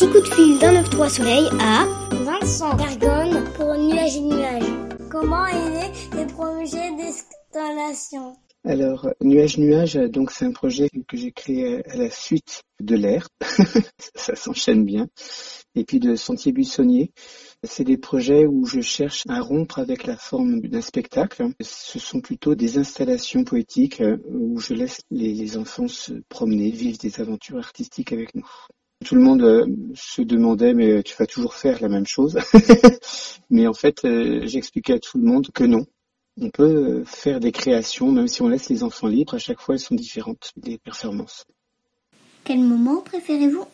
petit coup de fil d'un 9-3 soleil à Vincent Gargonne pour Nuage et Nuage. Comment est né le projet d'installation alors, Nuage Nuage, donc c'est un projet que j'ai créé à la suite de l'air, ça s'enchaîne bien, et puis de Sentier Buissonnier. C'est des projets où je cherche à rompre avec la forme d'un spectacle. Ce sont plutôt des installations poétiques où je laisse les, enfants se promener, vivre des aventures artistiques avec nous. Tout le monde euh, se demandait mais tu vas toujours faire la même chose. mais en fait, euh, j'expliquais à tout le monde que non, on peut euh, faire des créations, même si on laisse les enfants libres, à chaque fois elles sont différentes, les performances. Quel moment préférez-vous?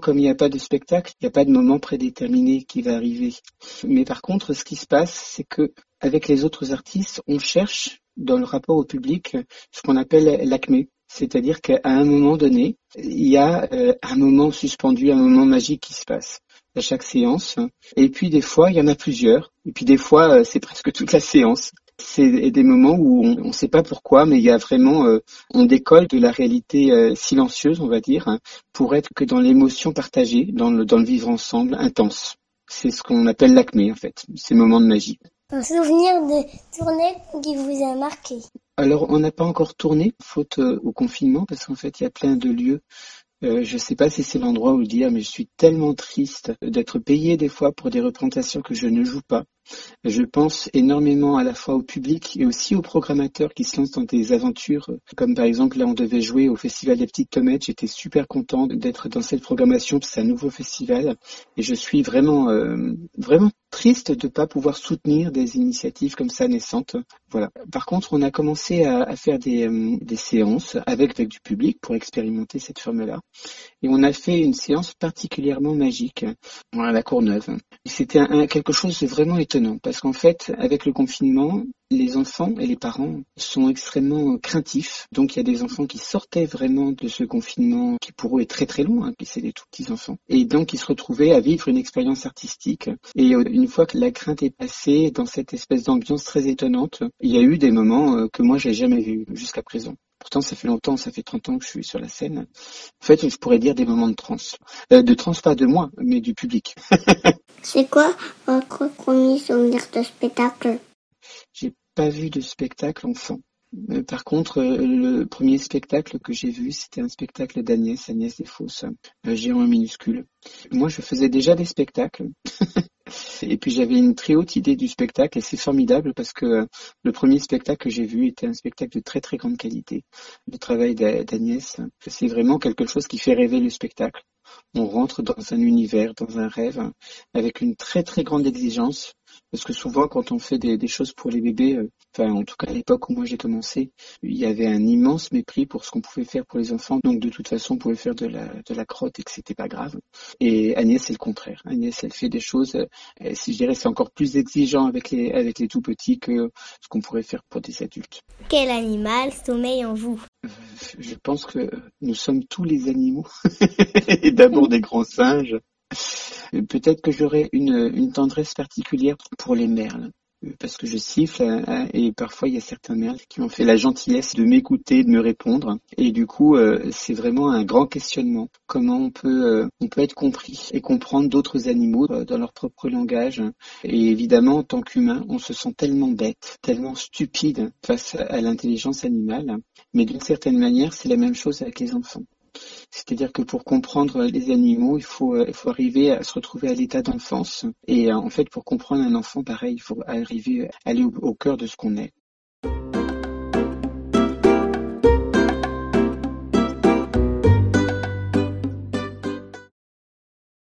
Comme il n'y a pas de spectacle, il n'y a pas de moment prédéterminé qui va arriver. Mais par contre, ce qui se passe, c'est que avec les autres artistes, on cherche dans le rapport au public ce qu'on appelle l'acmé. C'est-à-dire qu'à un moment donné, il y a euh, un moment suspendu, un moment magique qui se passe à chaque séance. Et puis des fois, il y en a plusieurs. Et puis des fois, euh, c'est presque toute la séance. C'est des moments où on ne sait pas pourquoi, mais il y a vraiment, euh, on décolle de la réalité silencieuse, on va dire, hein, pour être que dans l'émotion partagée, dans le, dans le vivre ensemble, intense. C'est ce qu'on appelle l'acmé, en fait, ces moments de magie. Un souvenir de tournée qui vous a marqué? Alors, on n'a pas encore tourné, faute euh, au confinement, parce qu'en fait, il y a plein de lieux euh, je ne sais pas si c'est l'endroit où le dire, mais je suis tellement triste d'être payé des fois pour des représentations que je ne joue pas. Je pense énormément à la fois au public et aussi aux programmateurs qui se lancent dans des aventures, comme par exemple là on devait jouer au Festival des Petites Tomates. J'étais super content d'être dans cette programmation, c'est un nouveau festival et je suis vraiment euh, vraiment triste de pas pouvoir soutenir des initiatives comme ça naissantes. Voilà. Par contre, on a commencé à, faire des, euh, des séances avec, avec du public pour expérimenter cette forme-là. Et on a fait une séance particulièrement magique à la Courneuve. C'était quelque chose de vraiment étonnant parce qu'en fait, avec le confinement, les enfants et les parents sont extrêmement craintifs. Donc il y a des enfants qui sortaient vraiment de ce confinement qui pour eux est très très long, hein, c'est des tout petits enfants. Et donc ils se retrouvaient à vivre une expérience artistique. Et euh, une fois que la crainte est passée dans cette espèce d'ambiance très étonnante, il y a eu des moments euh, que moi j'ai jamais vus jusqu'à présent. Pourtant, ça fait longtemps, ça fait 30 ans que je suis sur la scène. En fait, je pourrais dire des moments de transe. Euh, de transe, pas de moi, mais du public. C'est quoi votre premier souvenir de spectacle pas vu de spectacle enfant. Euh, par contre, euh, le premier spectacle que j'ai vu, c'était un spectacle d'Agnès, Agnès Desfosses, un géant minuscule. Moi, je faisais déjà des spectacles. Et puis j'avais une très haute idée du spectacle et c'est formidable parce que le premier spectacle que j'ai vu était un spectacle de très très grande qualité. Le travail d'Agnès, c'est vraiment quelque chose qui fait rêver le spectacle. On rentre dans un univers, dans un rêve, avec une très très grande exigence parce que souvent, quand on fait des, choses pour les bébés, euh, enfin en tout cas à l'époque où moi j'ai commencé, il y avait un immense mépris pour ce qu'on pouvait faire pour les enfants. Donc de toute façon, on pouvait faire de la, de la crotte et que c'était pas grave. Et Agnès, c'est le contraire. Agnès, elle fait des choses, euh, si je dirais, c'est encore plus exigeant avec les, avec les tout petits que ce qu'on pourrait faire pour des adultes. Quel animal sommeille en vous? Euh, Je pense que nous sommes tous les animaux. et d'abord des grands singes. Peut-être que j'aurais une, une tendresse particulière pour les merles parce que je siffle euh, et parfois il y a certains merles qui ont fait la gentillesse de m'écouter, de me répondre. Et du coup euh, c'est vraiment un grand questionnement. Comment on peut euh, on peut être compris et comprendre d'autres animaux dans leur propre langage. Et évidemment en tant qu'humain on se sent tellement bête, tellement stupide face à l'intelligence animale. Mais d'une certaine manière c'est la même chose avec les enfants. C'est-à-dire que pour comprendre les animaux, il faut, euh, il faut arriver à se retrouver à l'état d'enfance. Et euh, en fait, pour comprendre un enfant, pareil, il faut arriver à aller au, cœur de ce qu'on est.